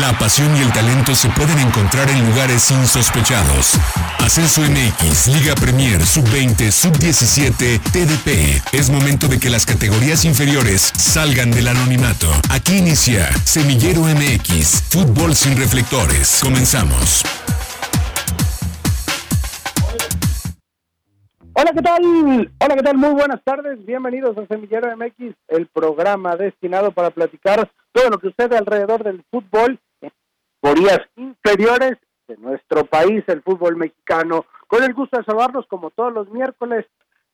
La pasión y el talento se pueden encontrar en lugares insospechados. Ascenso MX, Liga Premier, Sub-20, Sub-17, TDP. Es momento de que las categorías inferiores salgan del anonimato. Aquí inicia Semillero MX, Fútbol sin reflectores. Comenzamos. Hola, ¿qué tal? Hola, ¿qué tal? Muy buenas tardes. Bienvenidos a Semillero MX, el programa destinado para platicar todo lo que sucede alrededor del fútbol en categorías inferiores de nuestro país, el fútbol mexicano. Con el gusto de salvarnos como todos los miércoles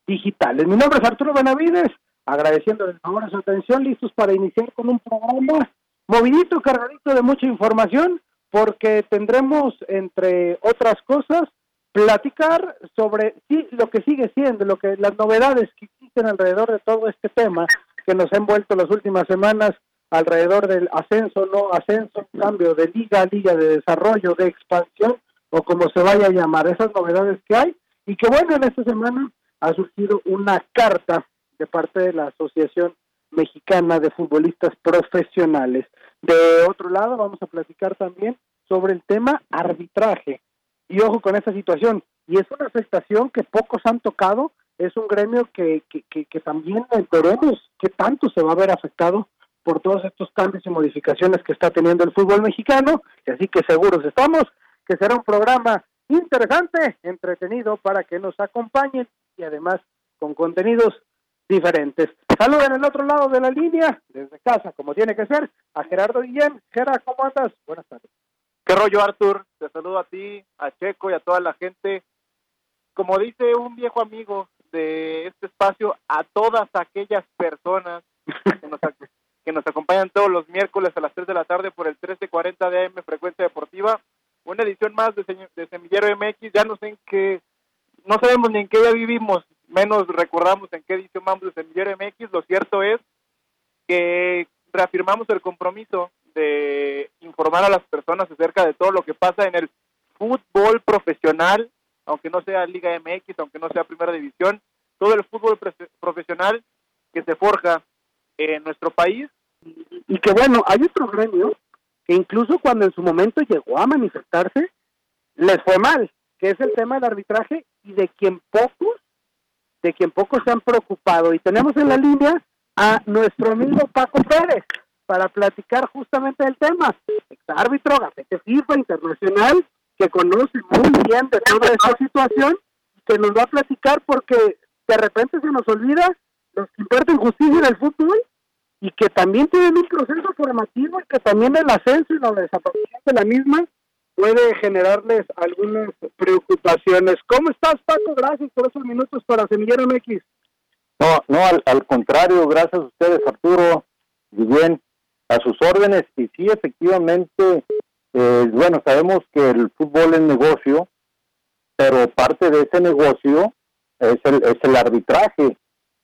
digitales. Mi nombre es Arturo Benavides, agradeciéndoles ahora su atención, listos para iniciar con un programa movidito, cargadito de mucha información, porque tendremos, entre otras cosas, platicar sobre sí, lo que sigue siendo, lo que las novedades que existen alrededor de todo este tema que nos ha envuelto las últimas semanas alrededor del ascenso, no ascenso, cambio de liga, liga de desarrollo, de expansión o como se vaya a llamar, esas novedades que hay y que bueno, en esta semana ha surgido una carta de parte de la Asociación Mexicana de Futbolistas Profesionales. De otro lado, vamos a platicar también sobre el tema arbitraje y ojo con esa situación. Y es una afectación que pocos han tocado, es un gremio que, que, que, también veremos qué tanto se va a ver afectado por todos estos cambios y modificaciones que está teniendo el fútbol mexicano, y así que seguros estamos que será un programa interesante, entretenido para que nos acompañen y además con contenidos diferentes. Saludos en el otro lado de la línea, desde casa, como tiene que ser, a Gerardo Guillén. Gerardo, ¿cómo andas? Buenas tardes. ¿Qué rollo, Artur? Te saludo a ti, a Checo y a toda la gente. Como dice un viejo amigo de este espacio, a todas aquellas personas que nos, que nos acompañan todos los miércoles a las 3 de la tarde por el 1340 de AM Frecuencia Deportiva. Una edición más de, Semillero MX. Ya no sé en qué, no sabemos ni en qué día vivimos, menos recordamos en qué edición vamos de Semillero MX. Lo cierto es que reafirmamos el compromiso de informar a las personas acerca de todo lo que pasa en el fútbol profesional, aunque no sea Liga MX, aunque no sea Primera División, todo el fútbol profesional que se forja en nuestro país. Y que bueno, hay otro gremio que incluso cuando en su momento llegó a manifestarse, les fue mal, que es el tema del arbitraje y de quien pocos, de quien pocos se han preocupado. Y tenemos en la línea a nuestro amigo Paco Pérez para platicar justamente del tema. Ex árbitro, gafete internacional, que conoce muy bien de toda esta situación, que nos va a platicar porque de repente se nos olvida los que imparten justicia en el fútbol y que también tienen un proceso formativo y que también el ascenso y la desaparición de la misma puede generarles algunas preocupaciones. ¿Cómo estás, Paco? Gracias por esos minutos para Semillero MX. No, no, al, contrario, gracias a ustedes, Arturo, bien a sus órdenes y sí, efectivamente, eh, bueno, sabemos que el fútbol es negocio, pero parte de ese negocio es el, es el arbitraje.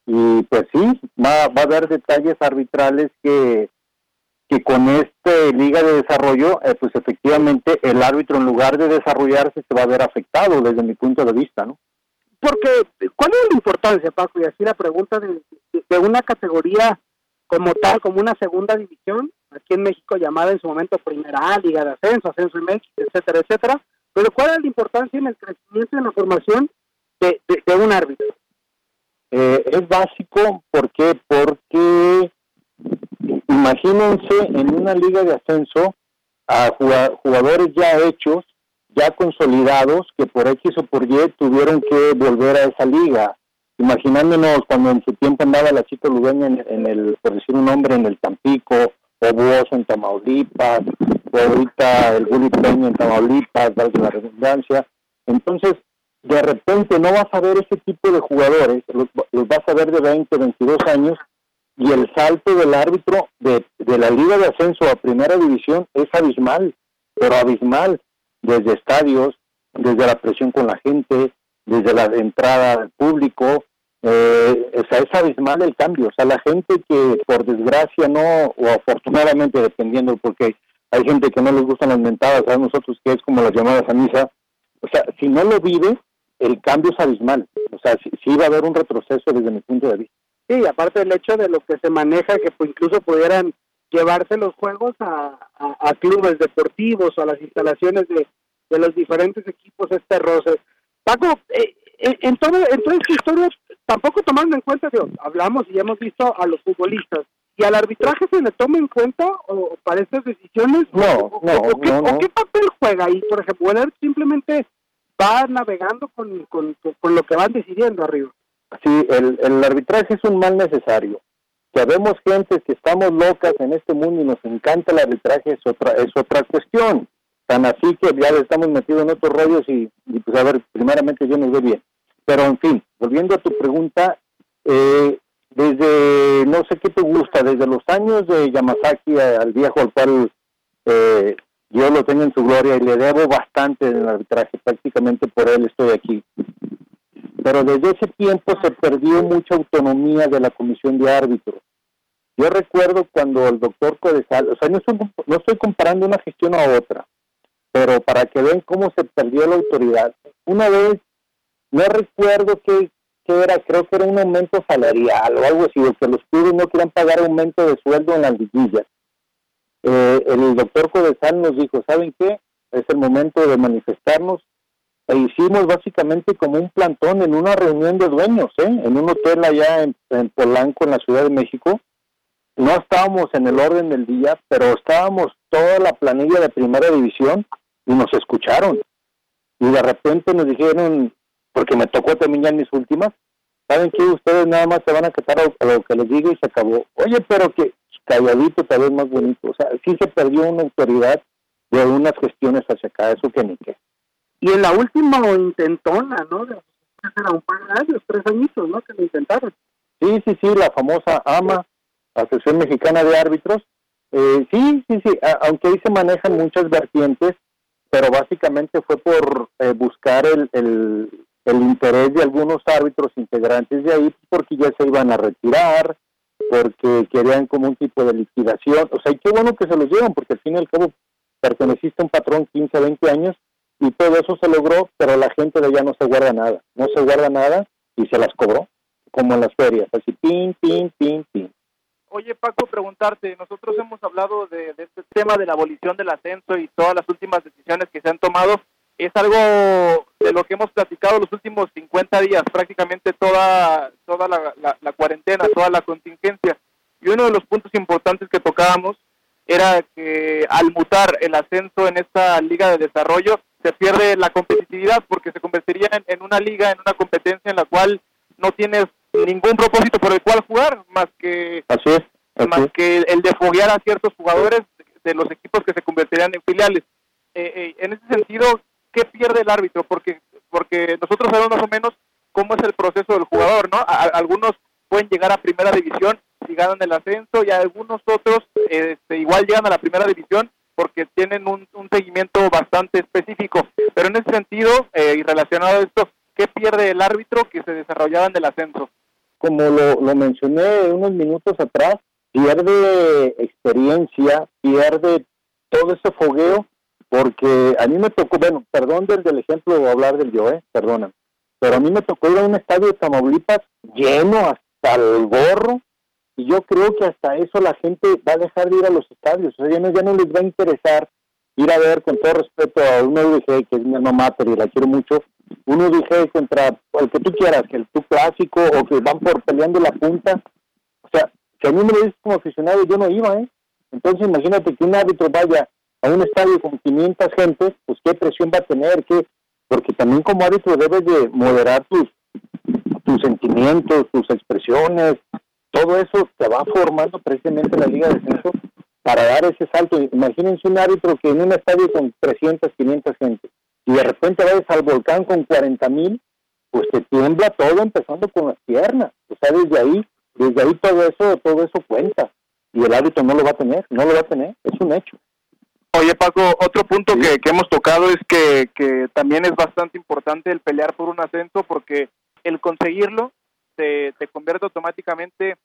Y pues sí, va, va a haber detalles arbitrales que, que con esta liga de desarrollo, eh, pues efectivamente el árbitro en lugar de desarrollarse se va a ver afectado desde mi punto de vista, ¿no? Porque, ¿cuál es la importancia, Paco? Y así la pregunta de, de una categoría como tal, como una segunda división, aquí en México llamada en su momento Primera A, Liga de Ascenso, Ascenso México, etcétera, etcétera. Pero ¿cuál es la importancia en el crecimiento y en la formación de, de, un árbitro? Eh, es básico, ¿por qué? Porque imagínense en una liga de ascenso a jugadores ya hechos, ya consolidados, que por X o por Y tuvieron que volver a esa liga imaginándonos cuando en su tiempo andaba la chica Lugueña en, el, por decir un nombre, en el Tampico, o Buos en Tamaulipas, o ahorita el Bully Peña en Tamaulipas, valga la redundancia. Entonces, de repente no vas a ver ese tipo de jugadores, los, vas a ver de 20, 22 años, y el salto del árbitro de, de la Liga de Ascenso a Primera División es abismal, pero abismal, desde estadios, desde la presión con la gente, desde la entrada del público, eh, o sea, es abismal el cambio. O sea, la gente que por desgracia no, o afortunadamente, dependiendo, porque hay gente que no les gustan las mentadas, a nosotros que es como las llamadas a misa, o sea, si no lo vive, el cambio es abismal. O sea, sí, va a haber un retroceso desde mi punto de vista. Sí, aparte del hecho de lo que se maneja, que incluso pudieran llevarse los juegos a, a, clubes deportivos o a las instalaciones de, de los diferentes equipos este roce. Paco, eh, eh, en, todo, en toda esta historia, tampoco tomando en cuenta, hablamos y hemos visto a los futbolistas, ¿y al arbitraje se le toma en cuenta o para estas decisiones? No, no, o, qué, no, qué, papel juega ahí? Por ejemplo, él simplemente va navegando con, con, con, lo que van decidiendo arriba. Sí, el, el arbitraje es un mal necesario. Que vemos gente que estamos locas en este mundo y nos encanta el arbitraje es otra, es otra cuestión. Tan así que ya estamos metidos en otros rollos y, pues a ver, primeramente yo no veo bien. Pero en fin, volviendo a tu pregunta, eh, desde, no sé qué te gusta, desde los años de Yamazaki al viejo al cual eh, yo lo tengo en su gloria y le debo bastante en el arbitraje, prácticamente por él estoy aquí. Pero desde ese tiempo se perdió mucha autonomía de la comisión de árbitros. Yo recuerdo cuando el doctor Codesal, o sea, no estoy, no estoy comparando una gestión a otra, pero para que vean cómo se perdió la autoridad. Una vez, no recuerdo qué, era, creo que era un aumento salarial o algo así, o que los clubes no querían pagar aumento de sueldo en las liguillas. Eh, el doctor Codesal nos dijo, ¿saben qué? Es el momento de manifestarnos. E hicimos básicamente como un plantón en una reunión de dueños, ¿eh? en un hotel allá en, Polanco, en la Ciudad de México. No estábamos en el orden del día, pero estábamos toda la planilla de primera división y nos escucharon. Y de repente nos dijeron, porque me tocó también ya mis últimas, ¿saben que Ustedes nada más se van a quedar a lo que les digo y se acabó. Oye, pero que calladito tal vez más bonito. O sea, sí se perdió una autoridad de unas cuestiones hacia acá, eso que ni qué. Y en la última intentona, ¿no? De, era un par de años, tres añitos, ¿no? Que lo intentaron. Sí, sí, sí, la famosa AMA, Asociación Mexicana de Árbitros. Eh, sí, sí, sí, aunque ahí se manejan muchas vertientes, pero básicamente fue por eh, buscar el, el, interés de algunos árbitros integrantes de ahí, porque ya se iban a retirar, porque querían como un tipo de liquidación. O sea, y qué bueno que se los llevan, porque al fin y al cabo perteneciste a un patrón 15, 20 años y todo eso se logró, pero la gente de allá no se guarda nada, no se guarda nada y se las cobró, como en las ferias, así, pin, pin, pin, pin. Oye, Paco, preguntarte, nosotros hemos hablado de, este tema de la abolición del ascenso y todas las últimas decisiones que se han tomado. Es algo de lo que hemos platicado los últimos 50 días, prácticamente toda, toda la, cuarentena, toda la contingencia. Y uno de los puntos importantes que tocábamos era que al mutar el ascenso en esta liga de desarrollo, se pierde la competitividad porque se convertiría en, en una liga, en una competencia en la cual no tienes ningún propósito por el cual jugar más que más que el de foguear a ciertos jugadores de los equipos que se convertirían en filiales. Eh, eh, en ese sentido, ¿qué pierde el árbitro? Porque porque nosotros sabemos más o menos cómo es el proceso del jugador, ¿no? algunos pueden llegar a primera división si ganan el ascenso y algunos otros este, igual llegan a la primera división porque tienen un, seguimiento bastante específico. Pero en ese sentido, eh, y relacionado a esto, ¿qué pierde el árbitro que se desarrollaba en el ascenso? como lo, lo mencioné unos minutos atrás, pierde experiencia, pierde todo ese fogueo, porque a mí me tocó, bueno, perdón del, del ejemplo de hablar del yo, eh, perdona, pero a mí me tocó ir a un estadio de Tamaulipas lleno hasta el gorro, y yo creo que hasta eso la gente va a dejar de ir a los estadios, o sea, ya no, ya no les va a interesar ir a ver, con todo respeto a un UDG, que es mi alma mater y la quiero mucho, un dije contra el que tú quieras, que el tu clásico o que van por peleando la punta. O sea, que a mí me lo dices como aficionado, yo no iba, ¿eh? Entonces imagínate que un árbitro vaya a un estadio con 500 gentes, pues qué presión va a tener, qué porque también como árbitro debes de moderar tus, tus sentimientos, tus expresiones, todo eso te va formando precisamente la Liga de Centro para dar ese salto. Imagínense un árbitro que en un estadio con 300, 500 gente y de repente vas al volcán con 40 mil, pues te tiembla todo empezando con las piernas. O sea, desde ahí, desde ahí todo eso, todo eso cuenta. Y el árbitro no lo va a tener, no lo va a tener, es un hecho. Oye Paco, otro punto que, que, hemos tocado es que, que también es bastante importante el pelear por un ascenso porque el conseguirlo te, te convierte automáticamente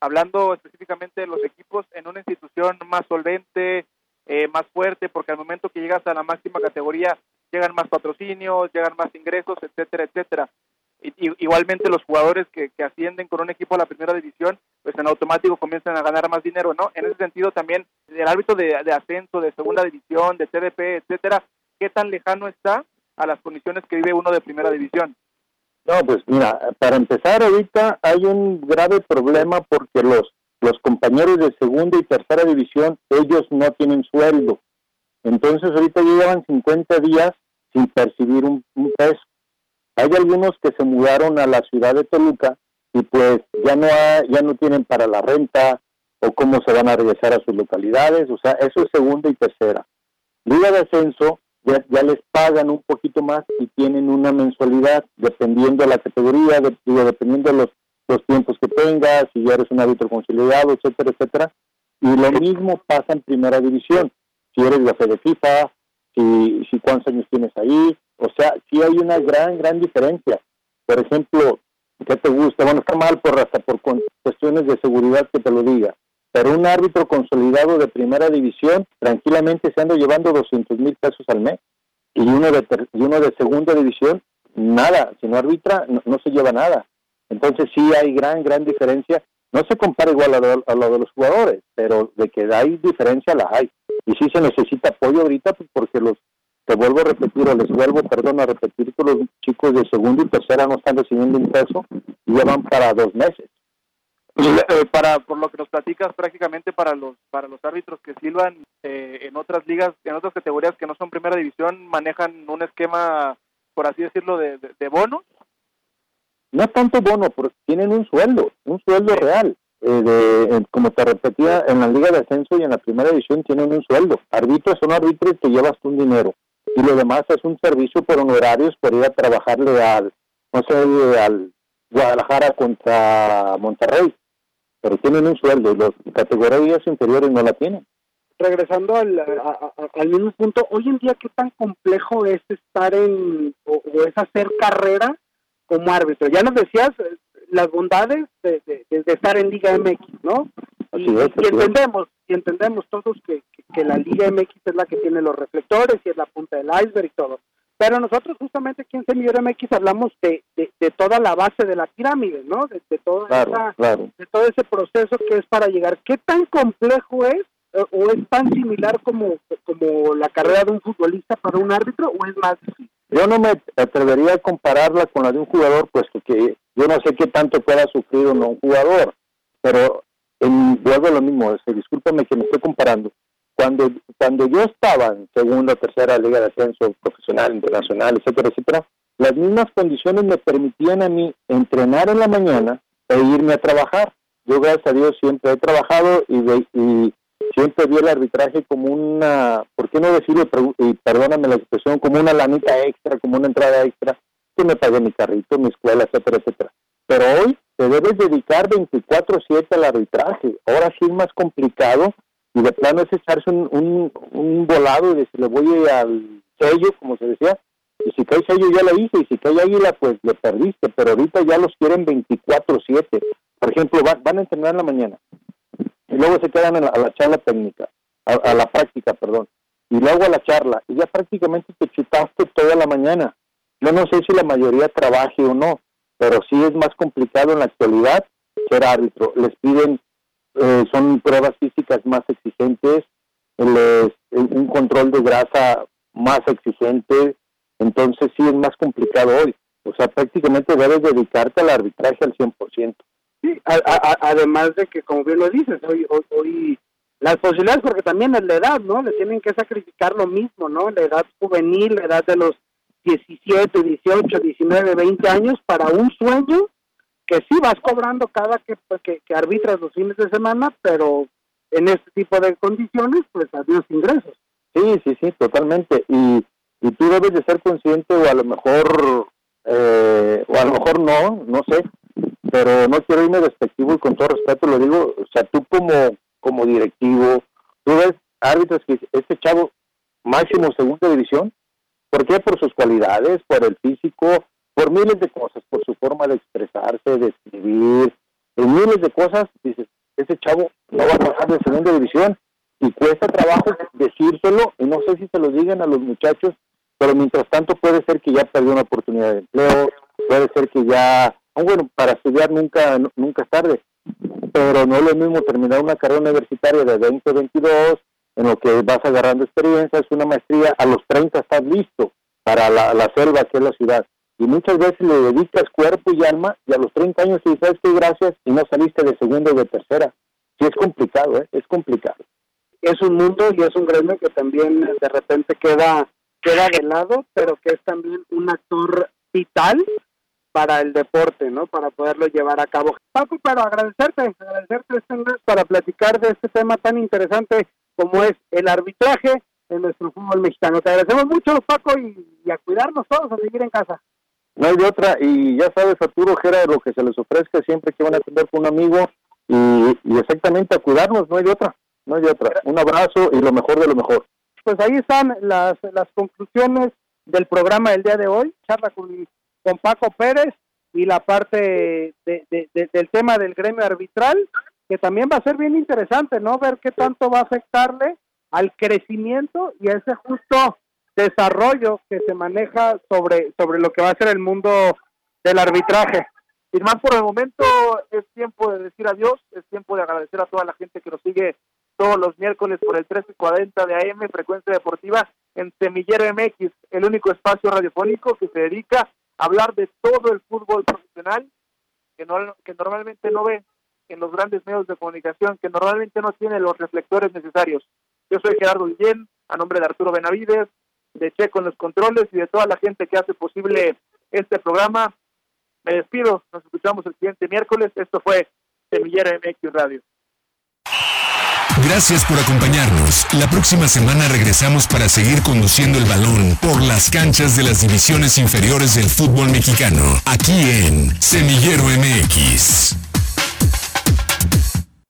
hablando específicamente de los equipos, en una institución más solvente, eh, más fuerte, porque al momento que llegas a la máxima categoría llegan más patrocinios, llegan más ingresos, etcétera, etcétera. Igualmente los jugadores que, ascienden con un equipo a la primera división, pues en automático comienzan a ganar más dinero, ¿no? En ese sentido también el árbitro de, de ascenso, de segunda división, de TDP, etcétera, ¿qué tan lejano está a las condiciones que vive uno de primera división? No, pues mira, para empezar ahorita hay un grave problema porque los los compañeros de segunda y tercera división, ellos no tienen sueldo. Entonces ahorita llevan 50 días sin percibir un, peso. Hay algunos que se mudaron a la ciudad de Toluca y pues ya no ya no tienen para la renta o cómo se van a regresar a sus localidades, o sea, eso es segunda y tercera. Liga de ascenso ya, ya les pagan un poquito más y tienen una mensualidad dependiendo de la categoría, de, dependiendo de los los tiempos que tengas, si ya eres un árbitro consolidado, etcétera, etcétera. Y lo mismo pasa en primera división. Si eres la fe de FIFA, si, si cuántos años tienes ahí, o sea, sí hay una gran, gran diferencia. Por ejemplo, ¿qué te gusta? Bueno, está mal por hasta por cuestiones de seguridad que te lo diga. Pero un árbitro consolidado de primera división tranquilamente se anda llevando 200 mil pesos al mes. Y uno de, y uno de segunda división, nada. Si no arbitra, no se lleva nada. Entonces sí hay gran, gran diferencia. No se compara igual a lo, de los jugadores, pero de que hay diferencia la hay. Y sí se necesita apoyo ahorita pues, porque los, te vuelvo a repetir, o les vuelvo, perdón, a repetir que los chicos de segundo y tercera no están recibiendo un peso y ya van para dos meses. Eh, para por lo que nos platicas prácticamente para los para los árbitros que silban eh, en otras ligas en otras categorías que no son primera división manejan un esquema por así decirlo de, de, de bonos no tanto bono, porque tienen un sueldo, un sueldo real. Eh, de, como te repetía, en la Liga de Ascenso y en la Primera División tienen un sueldo. Árbitros son árbitros que llevas un dinero. Y lo demás es un servicio por honorarios por ir a trabajarle al, no sé, al Guadalajara contra Monterrey. Pero tienen un sueldo y las categorías inferiores no la tienen regresando al, al mismo punto, hoy en día, ¿qué tan complejo es estar en, o es hacer carrera como árbitro. Ya nos decías eh, las bondades de, estar en Liga MX, ¿no? y, entendemos, y entendemos todos que, la Liga MX es la que tiene los reflectores y es la punta del iceberg y todo. Pero nosotros justamente aquí en Semillero MX hablamos de, de, toda la base de la pirámide, ¿no? De, todo de todo ese proceso que es para llegar. ¿Qué tan complejo es o es tan similar como, como la carrera de un futbolista para un árbitro o es más difícil? Yo no me atrevería a compararla con la de un jugador, puesto que yo no sé qué tanto pueda sufrir o no un jugador, pero en, vuelvo a lo mismo, discúlpame que me estoy comparando. Cuando, cuando yo estaba en segunda tercera liga de ascenso profesional, internacional, etcétera, etcétera, las mismas condiciones me permitían a mí entrenar en la mañana e irme a trabajar. Yo, gracias a Dios, siempre he trabajado y, y siempre vi el arbitraje como una, ¿por qué no decirlo? Y perdóname la expresión, como una lanita extra, como una entrada extra, que me pague mi carrito, mi escuela, etcétera, etcétera. Pero hoy te debes dedicar 24-7 al arbitraje. Ahora sí es más complicado y de plano es echarse un, un, volado y decirle voy al sello, como se decía, y si cae sello ya lo hice, y si cae águila, pues le perdiste, pero ahorita ya los quieren 24-7. Por ejemplo, van a entrenar en la mañana, y luego se quedan a la charla técnica, a, la práctica, perdón, y luego a la charla, y ya prácticamente te chutaste toda la mañana. Yo no sé si la mayoría trabaje o no, pero sí es más complicado en la actualidad ser árbitro. Les piden, eh, son pruebas físicas más exigentes, les, un control de grasa más exigente, entonces sí es más complicado hoy. O sea, prácticamente debes dedicarte al arbitraje al 100%. Sí, además de que, como bien lo dices, hoy, hoy, las posibilidades, porque también es la edad, ¿no? Le tienen que sacrificar lo mismo, ¿no? La edad juvenil, la edad de los 17, 18, 19, 20 años para un sueño que sí vas cobrando cada que, pues, que, que arbitras los fines de semana, pero en este tipo de condiciones, pues adiós ingresos. Sí, sí, sí, totalmente. Y, y tú debes de ser consciente o a lo mejor, eh, o a lo mejor no, no sé, pero no quiero irme despectivo y con todo respeto lo digo, o sea, tú como, como directivo, tú ves árbitros que este chavo máximo segunda división, ¿por qué? Por sus cualidades, por el físico, por miles de cosas, por su forma de expresarse, de escribir, en miles de cosas, dices, ese chavo no va a pasar de segunda división y cuesta trabajo decírselo y no sé si se lo digan a los muchachos, pero mientras tanto puede ser que ya perdió una oportunidad de empleo, puede ser que ya bueno, para estudiar nunca nunca es tarde. pero no es lo mismo terminar una carrera universitaria de 20, 22, en lo que vas agarrando experiencia, es una maestría, a los 30 estás listo para la, la selva que es la ciudad. Y muchas veces le dedicas cuerpo y alma y a los 30 años te dices que gracias y no saliste de segunda o de tercera. Sí es complicado, ¿eh? es complicado. Es un mundo y es un gremio que también de repente queda, queda de lado, pero que es también un actor vital para el deporte, ¿no? Para poderlo llevar a cabo. Paco, pero agradecerte, agradecerte este para platicar de este tema tan interesante como es el arbitraje en nuestro fútbol mexicano. Te agradecemos mucho, Paco, y, a cuidarnos todos, a seguir en casa. No hay de otra, y ya sabes, Arturo Gera, lo que se les ofrezca siempre que van a tener con un amigo, y, y exactamente a cuidarnos, no hay de otra, no hay de otra. Un abrazo y lo mejor de lo mejor. Pues ahí están las, las conclusiones del programa del día de hoy, charla con, con Paco Pérez y la parte de, del tema del gremio arbitral, que también va a ser bien interesante, ¿no? Ver qué tanto va a afectarle al crecimiento y a ese justo desarrollo que se maneja sobre, sobre lo que va a ser el mundo del arbitraje. Y más por el momento es tiempo de decir adiós, es tiempo de agradecer a toda la gente que nos sigue todos los miércoles por el 1340 de AM, Frecuencia Deportiva, en Semillero MX, el único espacio radiofónico que se dedica a hablar de todo el fútbol profesional que, no, que normalmente no ve en los grandes medios de comunicación, que normalmente no tiene los reflectores necesarios. Yo soy Gerardo Guillén, a nombre de Arturo Benavides, de Checo en los controles y de toda la gente que hace posible este programa. Me despido, nos escuchamos el siguiente miércoles. Esto fue Semillera MX Radio. Gracias por acompañarnos. La próxima semana regresamos para seguir conduciendo el balón por las canchas de las divisiones inferiores del fútbol mexicano, aquí en Semillero MX.